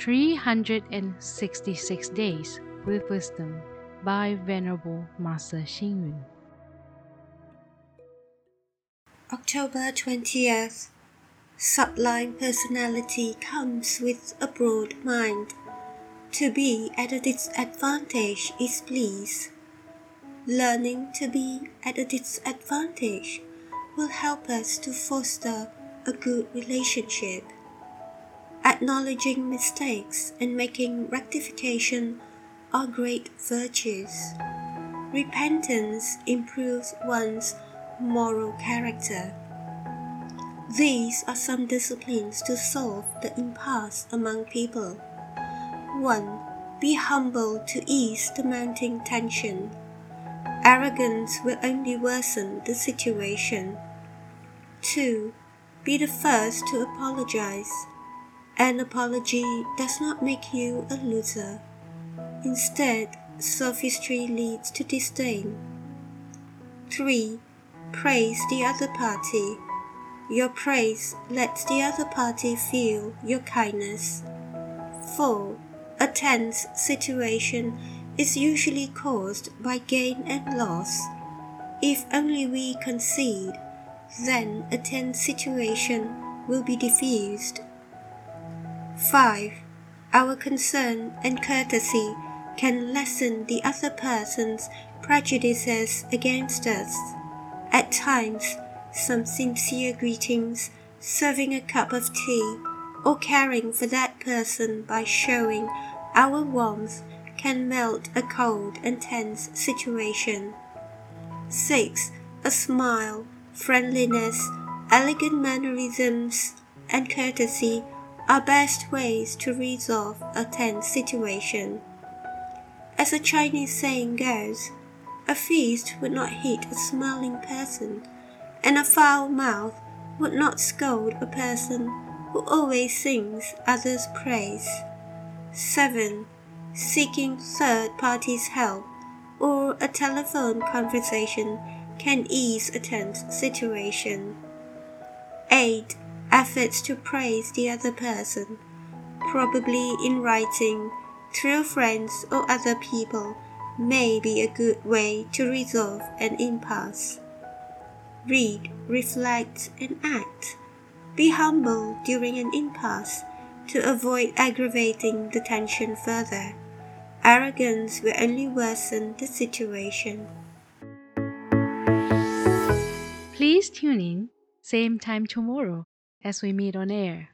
366 Days with Wisdom by Venerable Master Xing Yun. October 20th. Sublime personality comes with a broad mind. To be at a disadvantage is bliss. Learning to be at a disadvantage will help us to foster a good relationship. Acknowledging mistakes and making rectification are great virtues. Repentance improves one's moral character. These are some disciplines to solve the impasse among people. 1. Be humble to ease the mounting tension. Arrogance will only worsen the situation. 2. Be the first to apologize. An apology does not make you a loser. Instead, sophistry leads to disdain. 3. Praise the other party. Your praise lets the other party feel your kindness. 4. A tense situation is usually caused by gain and loss. If only we concede, then a tense situation will be diffused. 5. Our concern and courtesy can lessen the other person's prejudices against us. At times, some sincere greetings, serving a cup of tea, or caring for that person by showing our warmth can melt a cold and tense situation. 6. A smile, friendliness, elegant mannerisms, and courtesy are best ways to resolve a tense situation. As a Chinese saying goes, a feast would not hit a smiling person, and a foul mouth would not scold a person who always sings others' praise. 7. Seeking third parties' help or a telephone conversation can ease a tense situation. 8. Efforts to praise the other person, probably in writing, through friends or other people, may be a good way to resolve an impasse. Read, reflect, and act. Be humble during an impasse to avoid aggravating the tension further. Arrogance will only worsen the situation. Please tune in, same time tomorrow as we meet on air.